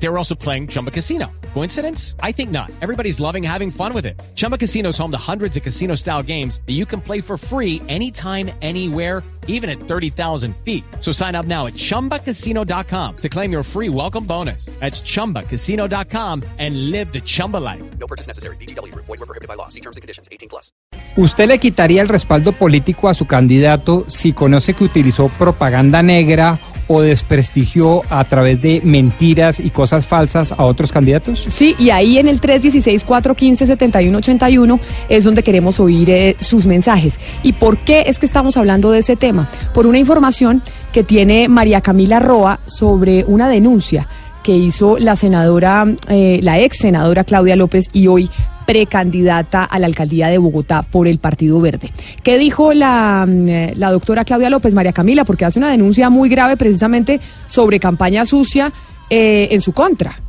They were also playing Chumba Casino. Coincidence? I think not. Everybody's loving having fun with it. Chumba Casino is home to hundreds of casino style games that you can play for free anytime, anywhere, even at 30,000 feet. So sign up now at chumbacasino.com to claim your free welcome bonus. That's chumbacasino.com and live the Chumba life. No purchase necessary. BGW. Void were prohibited by law. See terms and conditions. 18 plus. ¿Usted le quitaría el respaldo político a su candidato si conoce que utilizó propaganda negra o desprestigió a través de mentiras y cosas falsas a otros candidatos? Sí, y ahí en el 316-415-7181 es donde queremos oír eh, sus mensajes. ¿Y por qué es que estamos hablando de ese tema? Por una información que tiene María Camila Roa sobre una denuncia que hizo la senadora, eh, la ex senadora Claudia López y hoy precandidata a la alcaldía de Bogotá por el Partido Verde. ¿Qué dijo la, mm, eh, la doctora Claudia López, María Camila? Porque hace una denuncia muy grave precisamente sobre campaña sucia eh, en su contra.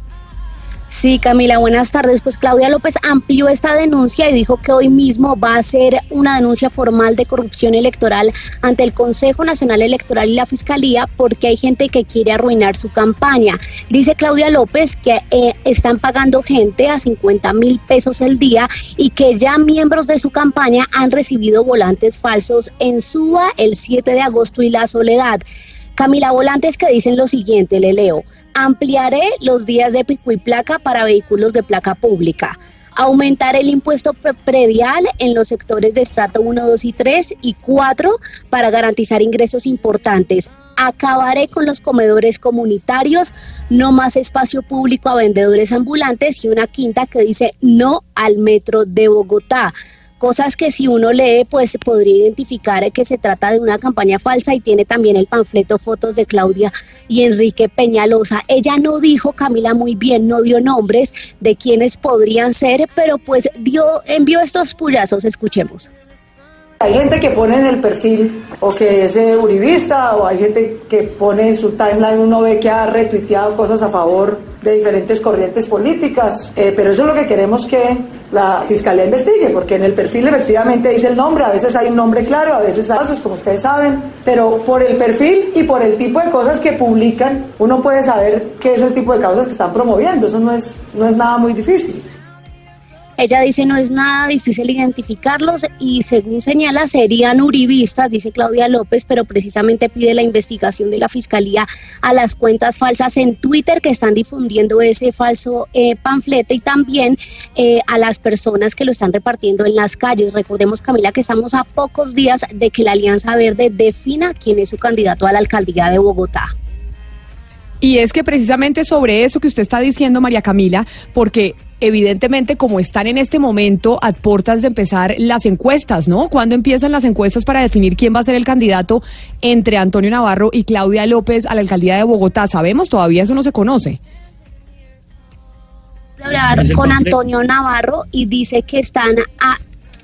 Sí, Camila, buenas tardes. Pues Claudia López amplió esta denuncia y dijo que hoy mismo va a hacer una denuncia formal de corrupción electoral ante el Consejo Nacional Electoral y la Fiscalía porque hay gente que quiere arruinar su campaña. Dice Claudia López que eh, están pagando gente a 50 mil pesos el día y que ya miembros de su campaña han recibido volantes falsos en Suba el 7 de agosto y La Soledad. Camila Volantes que dicen lo siguiente, le leo, ampliaré los días de pico y placa para vehículos de placa pública, aumentar el impuesto pre- predial en los sectores de estrato 1, 2 y 3 y 4 para garantizar ingresos importantes. Acabaré con los comedores comunitarios, no más espacio público a vendedores ambulantes y una quinta que dice no al metro de Bogotá cosas que si uno lee pues podría identificar que se trata de una campaña falsa y tiene también el panfleto fotos de Claudia y Enrique Peñalosa. Ella no dijo, Camila muy bien, no dio nombres de quienes podrían ser, pero pues dio envió estos puyazos, escuchemos. Hay gente que pone en el perfil o que es eh, uribista o hay gente que pone en su timeline, uno ve que ha retuiteado cosas a favor de diferentes corrientes políticas, eh, pero eso es lo que queremos que la fiscalía investigue, porque en el perfil efectivamente dice el nombre, a veces hay un nombre claro, a veces hay falsos, como ustedes saben, pero por el perfil y por el tipo de cosas que publican, uno puede saber qué es el tipo de causas que están promoviendo, eso no es, no es nada muy difícil. Ella dice no es nada difícil identificarlos y según señala serían uribistas, dice Claudia López, pero precisamente pide la investigación de la Fiscalía a las cuentas falsas en Twitter que están difundiendo ese falso eh, panflete y también eh, a las personas que lo están repartiendo en las calles. Recordemos, Camila, que estamos a pocos días de que la Alianza Verde defina quién es su candidato a la alcaldía de Bogotá. Y es que precisamente sobre eso que usted está diciendo, María Camila, porque evidentemente como están en este momento a puertas de empezar las encuestas, ¿no? ¿Cuándo empiezan las encuestas para definir quién va a ser el candidato entre Antonio Navarro y Claudia López a la alcaldía de Bogotá? ¿Sabemos? Todavía eso no se conoce. hablar con Antonio Navarro y dice que están a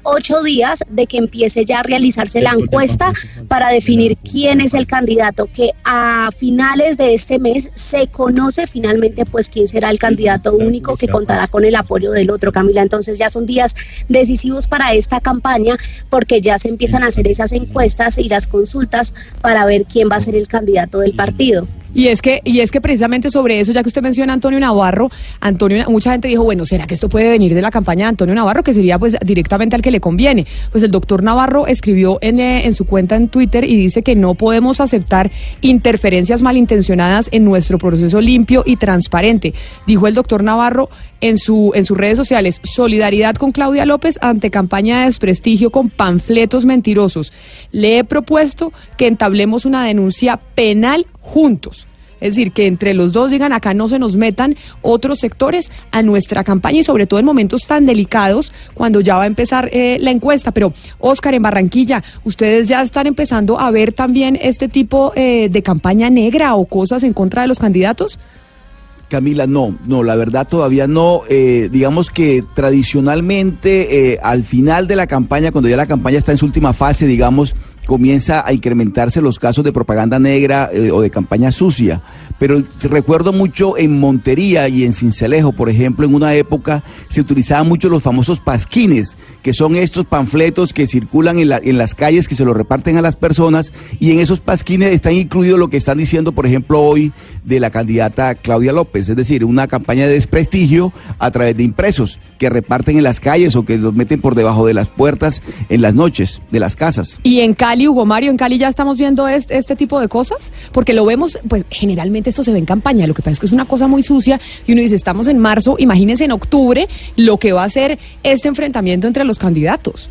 ocho días de que empiece ya a realizarse la encuesta para definir quién es el candidato, que a finales de este mes se conoce finalmente pues quién será el candidato único que contará con el apoyo del otro, Camila. Entonces ya son días decisivos para esta campaña porque ya se empiezan a hacer esas encuestas y las consultas para ver quién va a ser el candidato del partido. Y es que y es que precisamente sobre eso, ya que usted menciona a Antonio Navarro, Antonio mucha gente dijo, bueno, ¿será que esto puede venir de la campaña de Antonio Navarro que sería pues directamente al que le conviene? Pues el doctor Navarro escribió en, eh, en su cuenta en Twitter y dice que no podemos aceptar interferencias malintencionadas en nuestro proceso limpio y transparente. Dijo el doctor Navarro en su en sus redes sociales, solidaridad con Claudia López ante campaña de desprestigio con panfletos mentirosos. Le he propuesto que entablemos una denuncia penal juntos. Es decir, que entre los dos digan acá no se nos metan otros sectores a nuestra campaña y sobre todo en momentos tan delicados cuando ya va a empezar eh, la encuesta. Pero, Oscar, en Barranquilla, ¿ustedes ya están empezando a ver también este tipo eh, de campaña negra o cosas en contra de los candidatos? Camila, no, no, la verdad todavía no. Eh, digamos que tradicionalmente al final de la campaña, cuando ya la campaña está en su última fase, digamos, comienza a incrementarse los casos de propaganda negra eh, o de campaña sucia. Pero recuerdo mucho en Montería y en Cincelejo, por ejemplo, en una época se utilizaban mucho los famosos pasquines, que son estos panfletos que circulan en, la- en las calles, que se los reparten a las personas, y en esos pasquines están incluidos lo que están diciendo, por ejemplo, hoy de la candidata Claudia López, es decir, una campaña de desprestigio a través de impresos que reparten en las calles o que los meten por debajo de las puertas en las noches de las casas. Y en Cali, Hugo Mario, en Cali ya estamos viendo este, tipo de cosas, porque lo vemos, pues generalmente esto se ve en campaña, lo que pasa es que es una cosa muy sucia y uno dice, estamos en marzo, imagínense en octubre lo que va a ser este enfrentamiento entre los candidatos.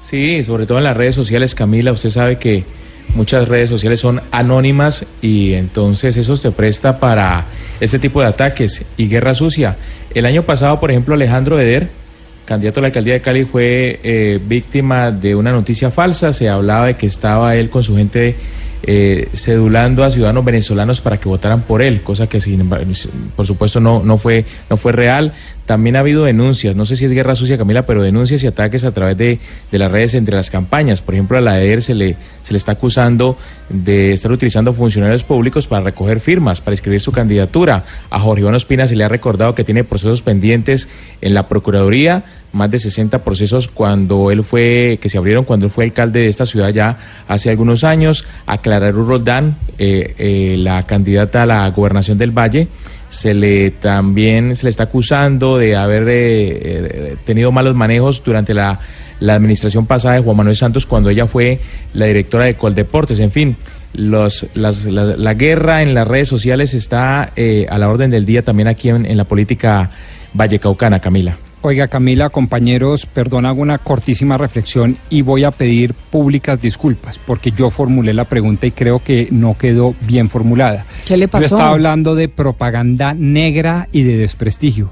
Sí, sobre todo en las redes sociales, Camila, usted sabe que muchas redes sociales son anónimas y entonces eso te presta para este tipo de ataques y guerra sucia. El año pasado, por ejemplo, Alejandro Eder, candidato a la alcaldía de Cali, fue eh, víctima de una noticia falsa. Se hablaba de que estaba él con su gente eh, cedulando a ciudadanos venezolanos para que votaran por él, cosa que sin embargo, por supuesto no, fue, no fue real. También ha habido denuncias, no sé si es guerra sucia Camila, pero denuncias y ataques a través de, de las redes entre las campañas. Por ejemplo, a la EDER se le, se le está acusando de estar utilizando funcionarios públicos para recoger firmas, para escribir su candidatura. A Jorge Iván Ospina se le ha recordado que tiene procesos pendientes en la Procuraduría, más de 60 procesos cuando él fue, que se abrieron cuando él fue alcalde de esta ciudad ya hace algunos años. A Clara Roldán, eh, eh, la candidata a la gobernación del Valle, se le también se le está acusando de haber eh, eh, tenido malos manejos durante la, la administración pasada de Juan Manuel Santos cuando ella fue la directora de Coldeportes. En fin, los, las- la, la guerra en las redes sociales está eh, a la orden del día también aquí en la política vallecaucana, Camila. Oiga, Camila, compañeros, perdón, hago una cortísima reflexión y voy a pedir públicas disculpas porque yo formulé la pregunta y creo que no quedó bien formulada. ¿Qué le Yo pasó? estaba hablando de propaganda negra y de desprestigio.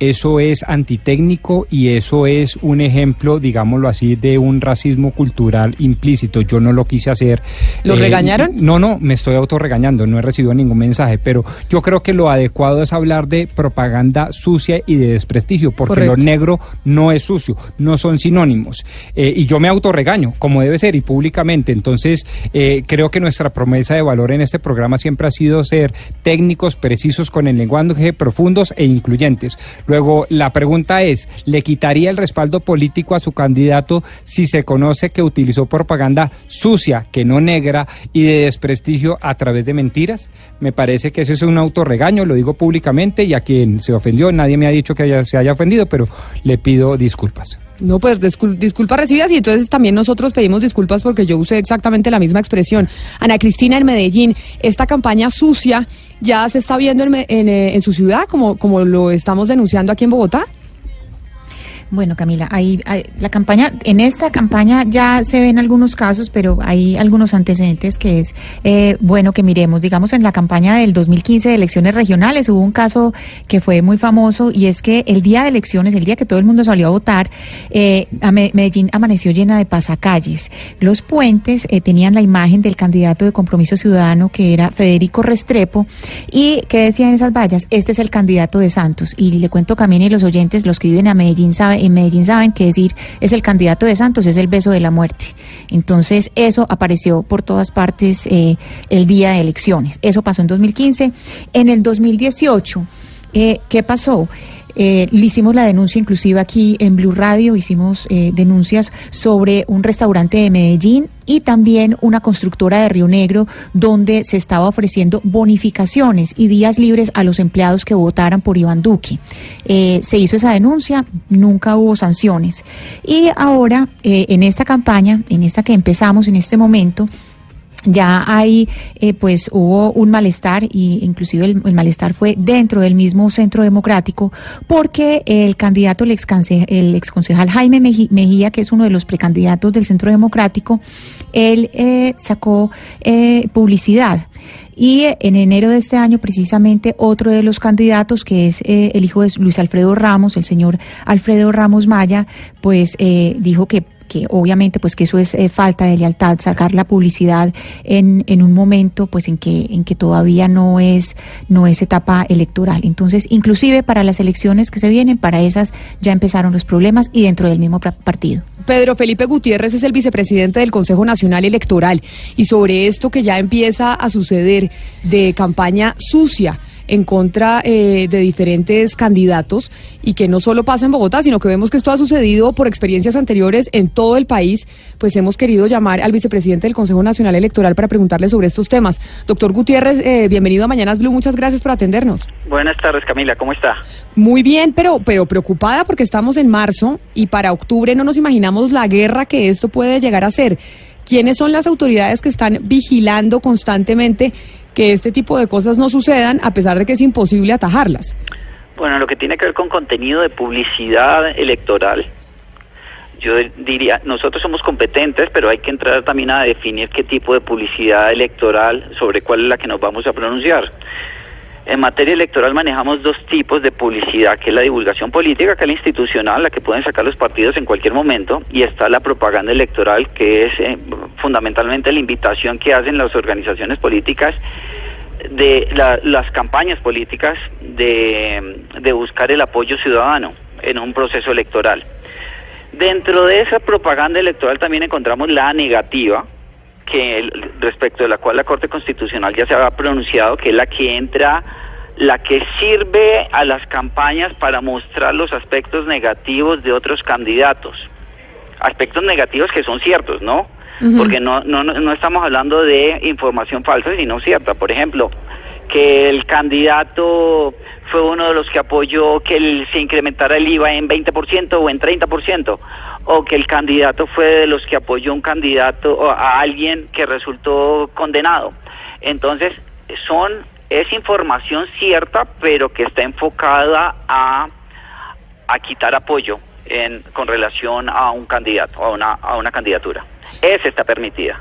Eso es antitécnico y eso es un ejemplo, digámoslo así, de un racismo cultural implícito. Yo no lo quise hacer. ¿Lo regañaron? No, no, me estoy autorregañando, no he recibido ningún mensaje, pero yo creo que lo adecuado es hablar de propaganda sucia y de desprestigio, porque Correcto. lo negro no es sucio, no son sinónimos. Eh, y yo me autorregaño, como debe ser, y públicamente. Entonces, eh, creo que nuestra promesa de valor en este programa siempre ha sido ser técnicos, precisos con el lenguaje, profundos e incluyentes. Luego, la pregunta es, ¿le quitaría el respaldo político a su candidato si se conoce que utilizó propaganda sucia, que no negra, y de desprestigio a través de mentiras? Me parece que eso es un autorregaño, lo digo públicamente, y a quien se ofendió, nadie me ha dicho que se haya ofendido, pero le pido disculpas. No, pues discul- disculpas recibidas y entonces también nosotros pedimos disculpas porque yo usé exactamente la misma expresión. Ana Cristina en Medellín, esta campaña sucia ya se está viendo en, eh, en su ciudad como, como lo estamos denunciando aquí en Bogotá. Bueno, Camila, hay, la campaña, en esta campaña ya se ven algunos casos, pero hay algunos antecedentes que es eh, bueno que miremos. Digamos, en la campaña del 2015 de elecciones regionales hubo un caso que fue muy famoso y es que el día de elecciones, el día que todo el mundo salió a votar, eh, a Me- Medellín amaneció llena de pasacalles. Los puentes eh, tenían la imagen del candidato de Compromiso Ciudadano que era Federico Restrepo y que decían esas vallas, este es el candidato de Santos. Y le cuento Camila y los oyentes, los que viven a Medellín saben, en Medellín saben que decir es el candidato de Santos, es el beso de la muerte. Entonces, eso apareció por todas partes eh, el día de elecciones. Eso pasó en 2015. En el 2018, eh, ¿qué pasó? Eh, le hicimos la denuncia inclusive aquí en Blue Radio, hicimos eh, denuncias sobre un restaurante de Medellín y también una constructora de Río Negro donde se estaba ofreciendo bonificaciones y días libres a los empleados que votaran por Iván Duque. Eh, se hizo esa denuncia, nunca hubo sanciones. Y ahora, eh, en esta campaña, en esta que empezamos en este momento, ya hay, eh, pues hubo un malestar y inclusive el, malestar fue dentro del mismo centro democrático porque el candidato, el, exconse- el exconcejal Jaime Mejía, que es uno de los precandidatos del centro democrático, él eh, sacó eh, publicidad. Y en enero de este año, precisamente, otro de los candidatos, que es eh, el hijo de Luis Alfredo Ramos, el señor Alfredo Ramos Maya, pues eh, dijo que que obviamente pues que eso es eh, falta de lealtad, sacar la publicidad en, en un momento pues en que, en que todavía no es, no es etapa electoral. Entonces, inclusive para las elecciones que se vienen, para esas ya empezaron los problemas y dentro del mismo partido. Pedro Felipe Gutiérrez es el vicepresidente del Consejo Nacional Electoral y sobre esto que ya empieza a suceder de campaña sucia en contra eh, de diferentes candidatos y que no solo pasa en Bogotá, sino que vemos que esto ha sucedido por experiencias anteriores en todo el país, pues hemos querido llamar al vicepresidente del Consejo Nacional Electoral para preguntarle sobre estos temas. Doctor Gutiérrez, eh, bienvenido a Mañanas Blue, muchas gracias por atendernos. Buenas tardes, Camila, ¿cómo está? Muy bien, pero, pero preocupada porque estamos en marzo y para octubre no nos imaginamos la guerra que esto puede llegar a ser. ¿Quiénes son las autoridades que están vigilando constantemente que este tipo de cosas no sucedan a pesar de que es imposible atajarlas? Bueno, lo que tiene que ver con contenido de publicidad electoral, yo diría, nosotros somos competentes, pero hay que entrar también a definir qué tipo de publicidad electoral, sobre cuál es la que nos vamos a pronunciar. En materia electoral manejamos dos tipos de publicidad, que es la divulgación política, que es la institucional, la que pueden sacar los partidos en cualquier momento, y está la propaganda electoral, que es eh, fundamentalmente la invitación que hacen las organizaciones políticas de la- las campañas políticas de, de buscar el apoyo ciudadano en un proceso electoral. Dentro de esa propaganda electoral también encontramos la negativa, que el- respecto de la cual la Corte Constitucional ya se había pronunciado, que es la que entra, la que sirve a las campañas para mostrar los aspectos negativos de otros candidatos. Aspectos negativos que son ciertos, ¿no? Porque no, no, no no estamos hablando de información falsa, sino cierta. Por ejemplo, que el candidato fue uno de los que apoyó que el- se incrementara el IVA en 20% o en 30%, o que el candidato fue de los que apoyó un candidato o a alguien que resultó condenado. Entonces, son es información cierta, pero que está enfocada a a quitar apoyo en, con relación a un candidato, a una, a una candidatura. Esa está permitida.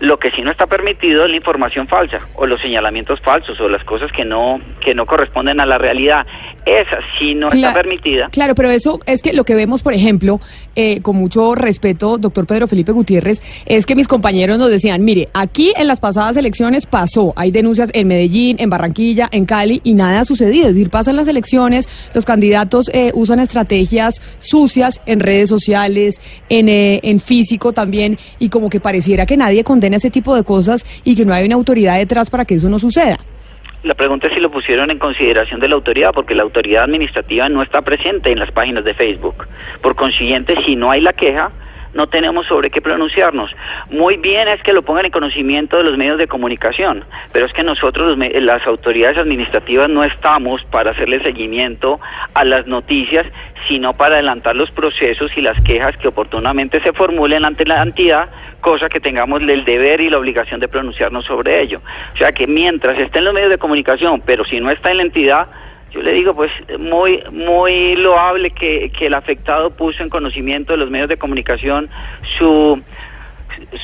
Lo que sí no está permitido es la información falsa o los señalamientos falsos o las cosas que no que no corresponden a la realidad. Esa sí no está Cla- permitida. Claro, pero eso es que lo que vemos, por ejemplo, eh, con mucho respeto, doctor Pedro Felipe Gutiérrez, es que mis compañeros nos decían, mire, aquí en las pasadas elecciones pasó, hay denuncias en Medellín, en Barranquilla, en Cali, y nada ha sucedido. Es decir, pasan las elecciones, los candidatos eh, usan estrategias sucias en redes sociales, en, eh, en físico también, y como que pareciera que nadie condena ese tipo de cosas y que no hay una autoridad detrás para que eso no suceda. La pregunta es si lo pusieron en consideración de la autoridad, porque la autoridad administrativa no está presente en las páginas de Facebook. Por consiguiente, si no hay la queja, no tenemos sobre qué pronunciarnos. Muy bien es que lo pongan en conocimiento de los medios de comunicación, pero es que nosotros, los las autoridades administrativas, no estamos para hacerle seguimiento a las noticias, sino para adelantar los procesos y las quejas que oportunamente se formulen ante la entidad, cosa que tengamos el deber y la obligación de pronunciarnos sobre ello. O sea que mientras esté en los medios de comunicación, pero si no está en la entidad, yo le digo, pues muy muy loable que, que el afectado puso en conocimiento de los medios de comunicación su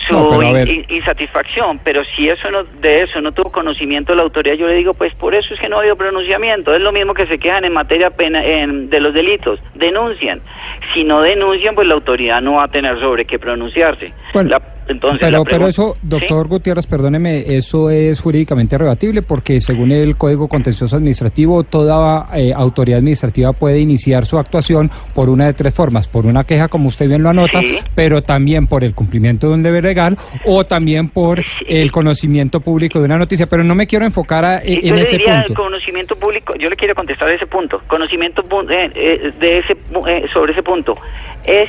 su No, pero insatisfacción, pero si eso no de eso no tuvo conocimiento la autoridad, yo le digo, pues por eso es que no ha habido pronunciamiento. Es lo mismo que se quejan en materia pena, en- de los delitos, denuncian. Si no denuncian, pues la autoridad no va a tener sobre qué pronunciarse. Bueno, La- entonces, pero, pero eso, ¿Sí? doctor Gutiérrez, perdóneme, eso es jurídicamente rebatible porque según el Código Contencioso Administrativo, toda eh, autoridad administrativa puede iniciar su actuación por una de tres formas, por una queja, como usted bien lo anota, Sí. pero también por el cumplimiento de un deber legal o también por el conocimiento público de una noticia. Pero no me quiero enfocar a- Sí, en yo le ese diría punto. conocimiento público, yo le quiero contestar ese punto. Conocimiento eh, eh, de ese eh, sobre ese punto es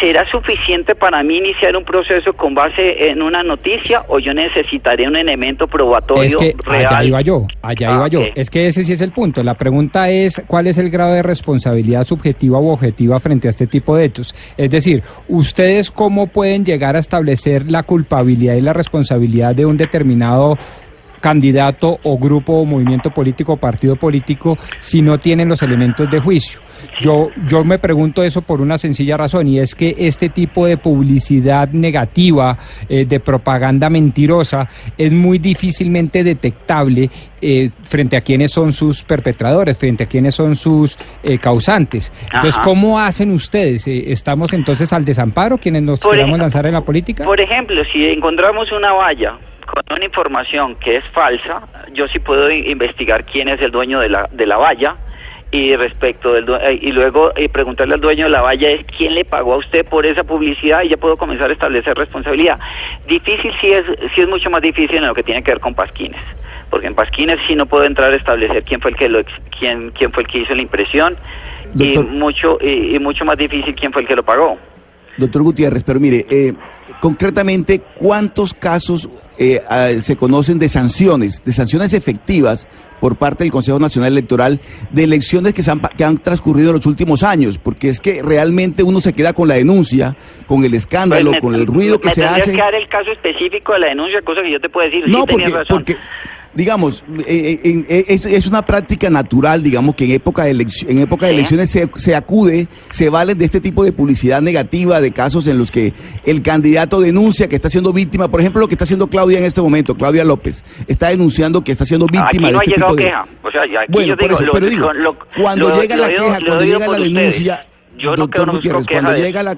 ¿Será suficiente para mí iniciar un proceso con base en una noticia o yo necesitaré un elemento probatorio Es que real? allá iba yo, allá Ah, iba yo. ok. Es que ese sí es el punto. La pregunta es cuál es el grado de responsabilidad subjetiva u objetiva frente a este tipo de hechos. Es decir, ¿ustedes cómo pueden llegar a establecer la culpabilidad y la responsabilidad de un determinado candidato o grupo o movimiento político o partido político si no tienen los elementos de juicio. Yo, yo me pregunto eso por una sencilla razón y es que este tipo de publicidad negativa, eh, de propaganda mentirosa, es muy difícilmente detectable eh, frente a quienes son sus perpetradores, frente a quienes son sus eh, causantes. Entonces, Ajá. ¿cómo hacen ustedes? Eh, ¿Estamos entonces al desamparo quienes nos Por queramos lanzar en la política? Por ejemplo, si encontramos una valla con una información que es falsa, yo sí puedo investigar quién es el dueño de la, de la valla y respecto del eh, y luego eh, preguntarle al dueño de la valla es quién le pagó a usted por esa publicidad y ya puedo comenzar a establecer responsabilidad. Difícil sí es sí es mucho más difícil en lo que tiene que ver con pasquines, porque en pasquines sí no puedo entrar a establecer quién fue el que lo quién quién fue el que hizo la impresión Doctor. y mucho y, y mucho más difícil quién fue el que lo pagó. Doctor Gutiérrez, pero mire, eh, concretamente, ¿cuántos casos eh, se conocen de sanciones, de sanciones efectivas por parte del Consejo Nacional Electoral de elecciones que, se han, que han transcurrido en los últimos años? Porque es que realmente uno se queda con la denuncia, con el escándalo, Pues me- con el ruido que me se hace. que dar el caso específico de la denuncia, cosa que yo te puedo decir. No, sí, tenías porque, razón. porque digamos, eh, eh, eh, es, es una práctica natural, digamos, que en época de, elec- en época de elecciones se, se acude, se valen de este tipo de publicidad negativa, de casos en los que el candidato denuncia que está siendo víctima, por ejemplo, lo que está haciendo Claudia en este momento, Claudia López, está denunciando que está siendo víctima aquí de no ha este tipo de... queja. O sea, aquí Bueno, yo por digo, eso, lo- pero digo, lo- cuando lo- llega la queja, cuando llega la ustedes. denuncia, Yo no doctor Gutiérrez, cuando de llega la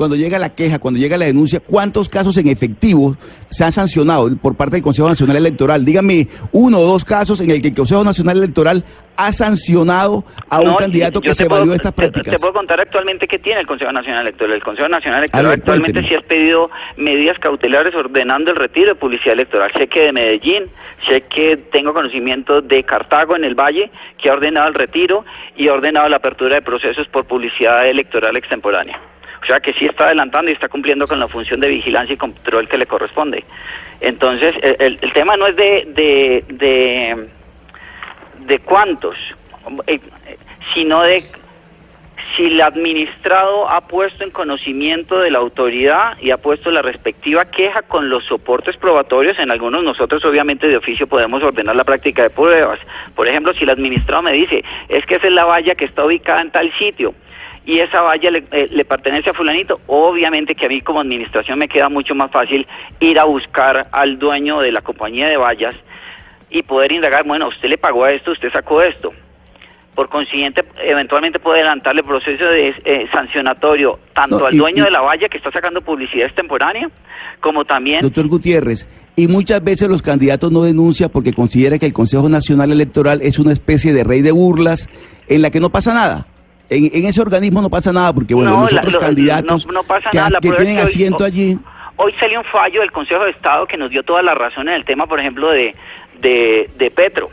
cuando llega la queja, cuando llega la denuncia, ¿cuántos casos en efectivo se han sancionado por parte del Consejo Nacional Electoral? Dígame uno o dos casos en el que el Consejo Nacional Electoral ha sancionado a un No, candidato que se puedo- valió de estas te- Te, prácticas. puedo contar actualmente qué tiene el Consejo Nacional Electoral. El Consejo Nacional Electoral ver, actualmente sí ha pedido medidas cautelares ordenando el retiro de publicidad electoral. Sé que de Medellín, sé que tengo conocimiento de Cartago en el Valle, que ha ordenado el retiro y ha ordenado la apertura de procesos por publicidad electoral extemporánea. O sea que sí está adelantando y está cumpliendo con la función de vigilancia y control que le corresponde. Entonces, el, el- tema no es de, de, de, de cuántos, eh, sino de si el administrado ha puesto en conocimiento de la autoridad y ha puesto la respectiva queja con los soportes probatorios, en algunos nosotros obviamente de oficio podemos ordenar la práctica de pruebas. Por ejemplo, si el administrado me dice, es que esa es la valla que está ubicada en tal sitio y esa valla le, eh, le pertenece a fulanito, obviamente que a mí como administración me queda mucho más fácil ir a buscar al dueño de la compañía de vallas y poder indagar, bueno, usted le pagó a esto, usted sacó esto. Por consiguiente, eventualmente puede adelantarle el proceso de eh, sancionatorio tanto No, al dueño y- de la valla que está sacando publicidad extemporánea, como también Doctor Gutiérrez, y muchas veces los candidatos no denuncian porque consideran que el Consejo Nacional Electoral es una especie de rey de burlas en la que no pasa nada. En, en ese organismo no pasa nada porque, bueno, No, los otros candidatos no- no pasa que, nada, que es tienen que hoy- asiento oh, allí... Hoy salió un fallo del Consejo de Estado que nos dio toda la razón en el tema, por ejemplo, de, de, de Petro.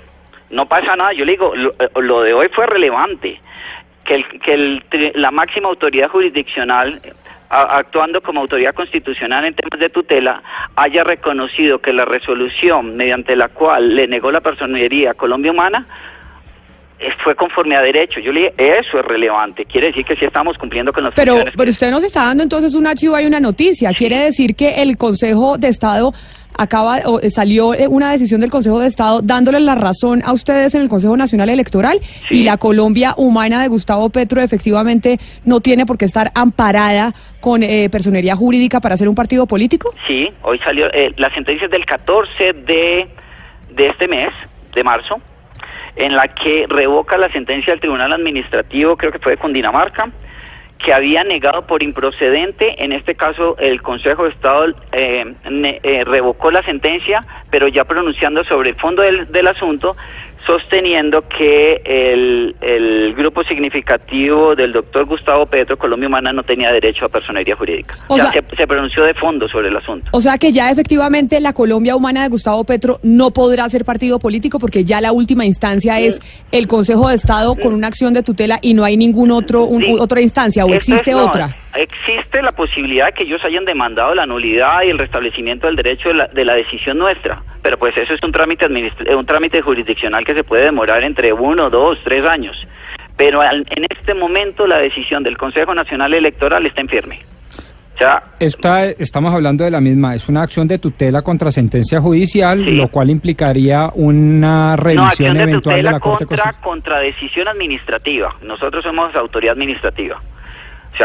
No pasa nada, yo le digo, lo, eh, lo de hoy fue relevante. Que, el, que el la máxima autoridad jurisdiccional, a- actuando como autoridad constitucional en temas de tutela, haya reconocido que la resolución mediante la cual le negó la personería a Colombia Humana fue conforme a derecho. Yo le dije, eso es relevante. Quiere decir que sí estamos cumpliendo con las Pero, funciones pero usted nos está dando entonces un archivo y una noticia. Quiere decir que el Consejo de Estado acaba o eh, salió eh, una decisión del Consejo de Estado dándole la razón a ustedes en el Consejo Nacional Electoral y la Colombia humana de Gustavo Petro efectivamente no tiene por qué estar amparada con eh, personería jurídica para ser un partido político. Sí, hoy salió eh, la sentencia es del 14 de, de este mes, de marzo, en la que revoca la sentencia del Tribunal Administrativo, creo que fue de Cundinamarca, que había negado por improcedente, en este caso el Consejo de Estado eh, eh, revocó la sentencia, pero ya pronunciando sobre el fondo del, del asunto, sosteniendo que el, el grupo significativo del doctor Gustavo Petro, Colombia Humana, no tenía derecho a personería jurídica. O ya sea- se, se pronunció de fondo sobre el asunto. O sea que ya efectivamente la Colombia humana de Gustavo Petro no podrá ser partido político porque ya la última instancia es el Consejo de Estado con una acción de tutela y no hay ningún otro un- Sí. otra instancia o Esto existe no, otra. Existe la posibilidad de que ellos hayan demandado la nulidad y el restablecimiento del derecho de la, de la decisión nuestra, pero pues eso es un trámite eh, un trámite jurisdiccional que se puede demorar entre uno, dos, tres años. Pero al- en este momento la decisión del Consejo Nacional Electoral está en firme. O sea, Esta, estamos hablando de la misma, es una acción de tutela contra sentencia judicial, Sí. lo cual implicaría una no, revisión de eventual de tutela la Corte contra, Constitucional. contra decisión administrativa. Nosotros somos autoridad administrativa.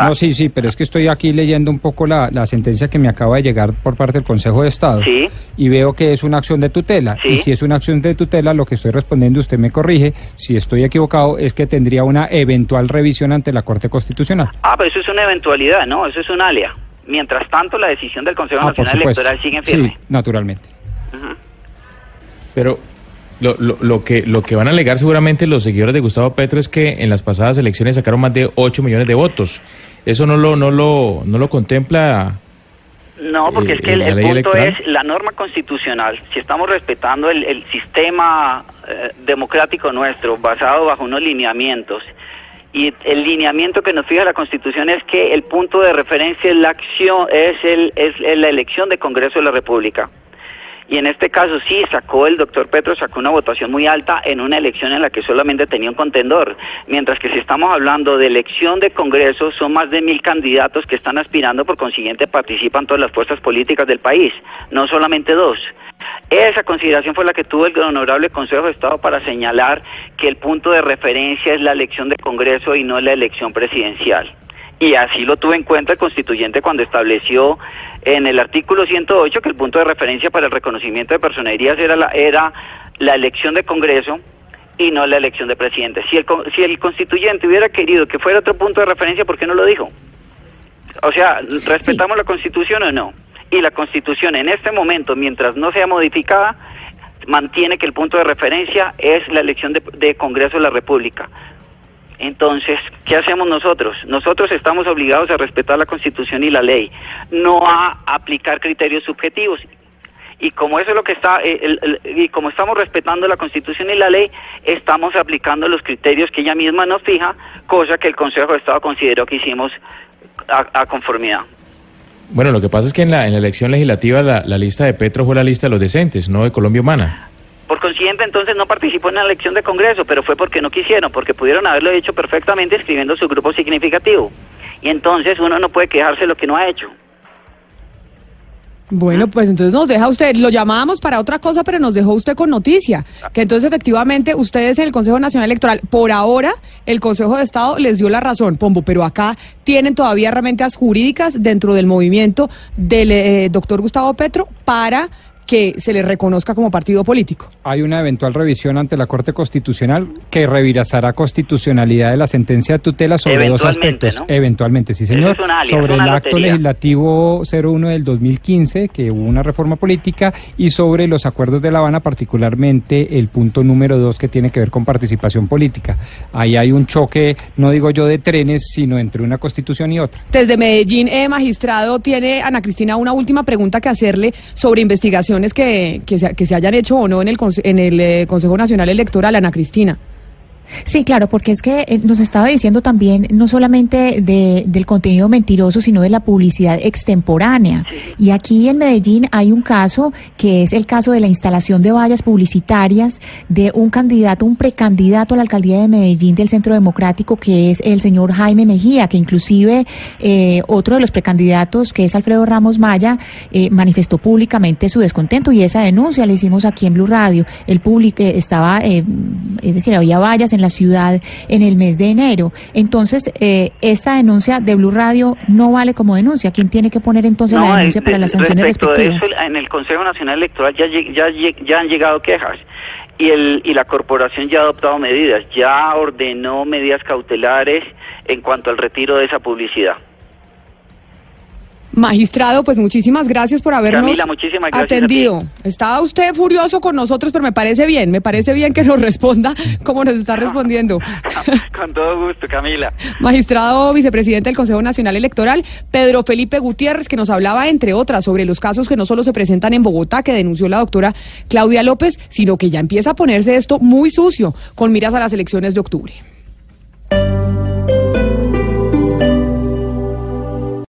No, sí, sí, pero es que estoy aquí leyendo un poco la, la sentencia que me acaba de llegar por parte del Consejo de Estado. Sí. Y veo que es una acción de tutela. Sí. Y si es una acción de tutela, lo que estoy respondiendo, usted me corrige, si estoy equivocado, es que tendría una eventual revisión ante la Corte Constitucional. ah, pero eso es una eventualidad, ¿no? Eso es un alia. Mientras tanto, la decisión del Consejo Ah, Nacional. Electoral sigue firme. Sí, naturalmente. Pero lo, lo, lo que, lo que van a alegar seguramente los seguidores de Gustavo Petro es que en las pasadas elecciones sacaron más de 8 millones de votos. Eso no lo, no lo, no lo contempla. No, porque eh, es que el, ley punto electoral. es la norma constitucional. Si estamos respetando el, el sistema eh, democrático nuestro, basado bajo unos lineamientos, y el lineamiento que nos fija la Constitución es que el punto de referencia es la acción, es, el, es la elección de Congreso de la República. Y en este caso sí, sacó el doctor Petro, sacó una votación muy alta en una elección en la que solamente tenía un contendor. Mientras que si estamos hablando de elección de Congreso, son más de mil candidatos que están aspirando, por consiguiente participan todas las fuerzas políticas del país, no solamente dos. Esa consideración fue la que tuvo el honorable Consejo de Estado para señalar que el punto de referencia es la elección de Congreso y no la elección presidencial. Y así lo tuvo en cuenta el constituyente cuando estableció en el artículo 108 que el punto de referencia para el reconocimiento de personerías era la, era la elección de Congreso y no la elección de presidente. Si el, si el constituyente hubiera querido que fuera otro punto de referencia, ¿por qué no lo dijo? O sea, ¿respetamos la constitución o no? Y la constitución en este momento, mientras no sea modificada, mantiene que el punto de referencia es la elección de, de Congreso de la República. Entonces, ¿qué hacemos nosotros? Nosotros estamos obligados a respetar la Constitución y la ley, no a aplicar criterios subjetivos. Y como eso es lo que está, eh, el- y como estamos respetando la Constitución y la ley, estamos aplicando los criterios que ella misma nos fija, cosa que el Consejo de Estado consideró que hicimos a, conformidad. Bueno, lo que pasa es que en la, en la elección legislativa la, la lista de Petro fue la lista de los decentes, no de Colombia Humana. Por consiguiente, entonces no participó en la elección de Congreso, pero fue porque no quisieron, porque pudieron haberlo hecho perfectamente escribiendo su grupo significativo. Y entonces uno no puede quejarse de lo que no ha hecho. Bueno, pues entonces nos deja usted, lo llamábamos para otra cosa, pero nos dejó usted con noticia, que entonces efectivamente ustedes en el Consejo Nacional Electoral, por ahora el Consejo de Estado les dio la razón, Pombo, pero acá tienen todavía herramientas jurídicas dentro del movimiento del eh, doctor Gustavo Petro para que se le reconozca como partido político. Hay una eventual revisión ante la Corte Constitucional que revisará constitucionalidad de la sentencia de tutela sobre dos aspectos. ¿no? Eventualmente, sí, señor. es un alias, sobre una el acto legislativo 01 del 2015, que hubo una reforma política, y sobre los acuerdos de La Habana, particularmente el punto número dos que tiene que ver con participación política. Ahí hay un choque, no digo yo de trenes, sino entre una constitución y otra. Desde Medellín, eh, magistrado, tiene Ana Cristina una última pregunta que hacerle sobre que, que, se, que se hayan hecho o no en el, en el eh, Consejo Nacional Electoral, Ana Cristina. Sí, claro, porque es que eh, nos estaba diciendo también no solamente de, del contenido mentiroso, sino de la publicidad extemporánea. Y aquí en Medellín hay un caso que es el caso de la instalación de vallas publicitarias de un candidato, un precandidato a la alcaldía de Medellín del Centro Democrático, que es el señor Jaime Mejía, que inclusive eh, otro de los precandidatos, que es Alfredo Ramos Maya, eh, manifestó públicamente su descontento y esa denuncia la hicimos aquí en Blue Radio. El público eh, estaba, eh, es decir, había vallas en la ciudad en el mes de enero. Entonces, eh, esta denuncia de Blue Radio no vale como denuncia. ¿Quién tiene que poner entonces la denuncia para las sanciones respectivas? eso, en el Consejo Nacional Electoral ya, ya, ya han llegado quejas y, el, y la corporación ya ha adoptado medidas, ya ordenó medidas cautelares en cuanto al retiro de esa publicidad. Magistrado, pues muchísimas gracias por habernos Camila, muchísimas gracias a ti. atendido. Estaba usted furioso con nosotros, pero me parece bien, me parece bien que nos responda como nos está respondiendo. Con todo gusto, Camila. Magistrado vicepresidente del Consejo Nacional Electoral, Pedro Felipe Gutiérrez, que nos hablaba, entre otras, sobre los casos que no solo se presentan en Bogotá, que denunció la doctora Claudia López, sino que ya empieza a ponerse esto muy sucio, con miras a las elecciones de octubre.